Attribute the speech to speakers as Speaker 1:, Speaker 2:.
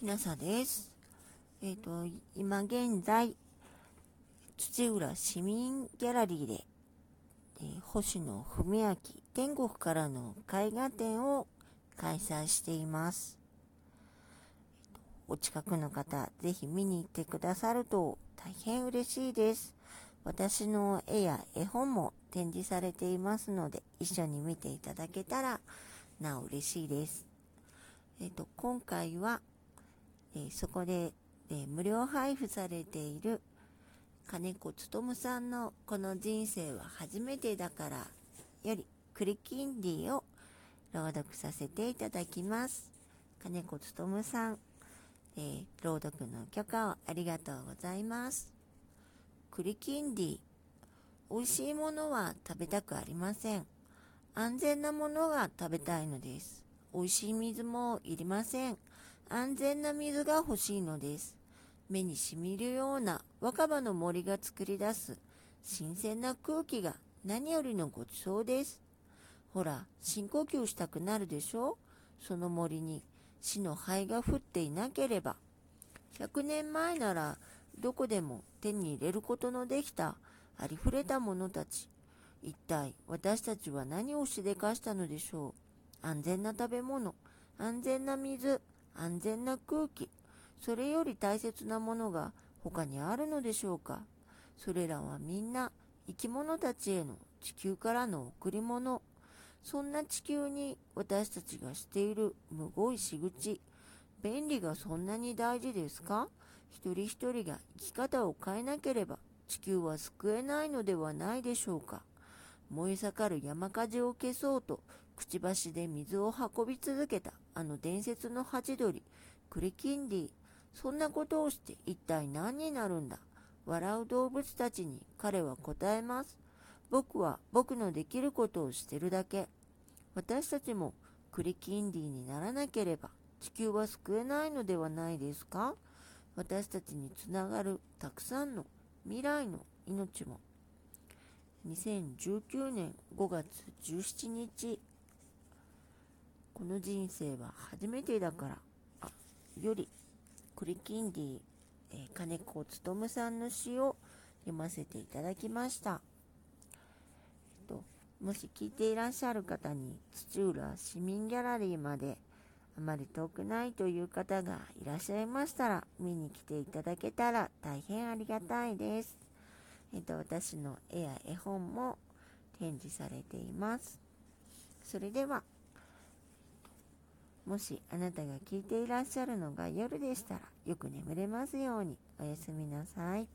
Speaker 1: きなさです。えっ、ー、と、今現在、土浦市民ギャラリーで、えー、星野文明天国からの絵画展を開催しています。お近くの方、ぜひ見に行ってくださると大変嬉しいです。私の絵や絵本も展示されていますので、一緒に見ていただけたらなお嬉しいです。えっ、と、今回は、え、そこで、え、無料配布されている金子勉さんのこの人生は初めてだからよりクリキンディを朗読させていただきます。金子勉さん、えー、朗読の許可をありがとうございます。クリキンディ、美味しいものは食べたくありません。安全なものが食べたいのです。美味しい水もいりません。安全な水が欲しいのです。目にしみるような若葉の森が作り出す新鮮な空気が何よりのごちそうです。ほら、深呼吸したくなるでしょ？その森に死の灰が降っていなければ。100年前ならどこでも手に入れることのできたありふれたものたち。一体私たちは何をしでかしたのでしょう？安全な食べ物、安全な水、安全な空気、それより大切なものが他にあるのでしょうか。それらはみんな生き物たちへの地球からの贈り物。そんな地球に私たちがしているむごい仕口、便利がそんなに大事ですか？一人一人が生き方を変えなければ地球は救えないのではないでしょうか。燃え盛る山火事を消そうと、くちばしで水を運び続けたあの伝説のハチドリ、クリキンディ。そんなことをして一体何になるんだ？笑う動物たちに彼は答えます。僕は僕のできることをしてるだけ。私たちもクリキンディにならなければ地球は救えないのではないですか？私たちにつながるたくさんの未来の命も2019年5月17日この人生は初めてだからあよりクリキンディ、えー、金子勉さんの詩を読ませていただきました、えっと、もし聞いていらっしゃる方に土浦市民ギャラリーまであまり遠くないという方がいらっしゃいましたら見に来ていただけたら大変ありがたいです。えっと、私の絵や絵本も展示されています。それでは、もしあなたが聞いていらっしゃるのが夜でしたら、よく眠れますようにおやすみなさい。